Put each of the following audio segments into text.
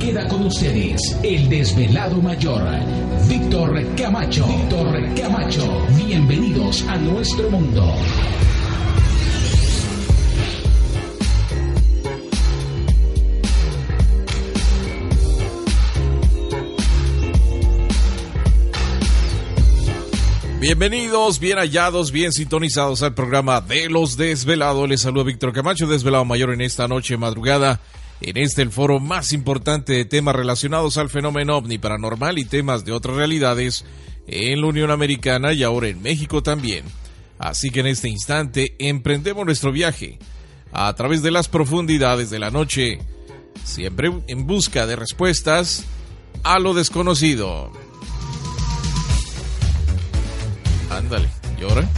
queda con ustedes el desvelado mayor, Víctor Camacho. Víctor Camacho. Bienvenidos a nuestro mundo. Bienvenidos, bien hallados, bien sintonizados al programa de los desvelados. Les saluda Víctor Camacho, desvelado mayor en esta noche madrugada. En este el foro más importante de temas relacionados al fenómeno ovni paranormal y temas de otras realidades en la Unión Americana y ahora en México también. Así que en este instante emprendemos nuestro viaje a través de las profundidades de la noche, siempre en busca de respuestas a lo desconocido. Ándale, llora.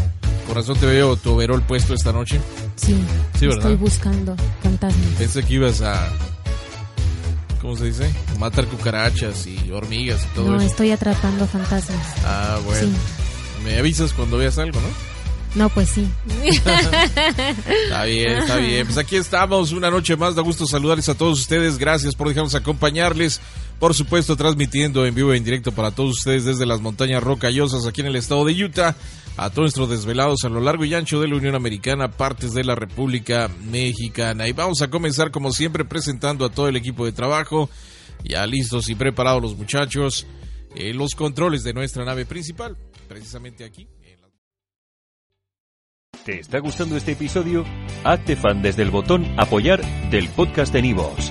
Corazón te veo tu overol puesto esta noche. Sí, Sí, ¿verdad? estoy buscando fantasmas. Pensé que ibas a. ¿Cómo se dice? Matar cucarachas y hormigas y todo No, eso. estoy atrapando fantasmas. Ah, bueno. Me avisas cuando veas algo, ¿no? No, pues sí. Está bien, está bien. Pues aquí estamos, una noche más. Da gusto saludarles a todos ustedes. Gracias por dejarnos acompañarles. Por supuesto, transmitiendo en vivo e en directo para todos ustedes desde las montañas rocallosas aquí en el estado de Utah. A todos nuestros desvelados a lo largo y ancho de la Unión Americana, partes de la República Mexicana. Y vamos a comenzar, como siempre, presentando a todo el equipo de trabajo. Ya listos y preparados los muchachos. en los controles de nuestra nave principal. Precisamente aquí. en la- ¿Te está gustando este episodio? Hazte fan desde el botón Apoyar del podcast de Nivos.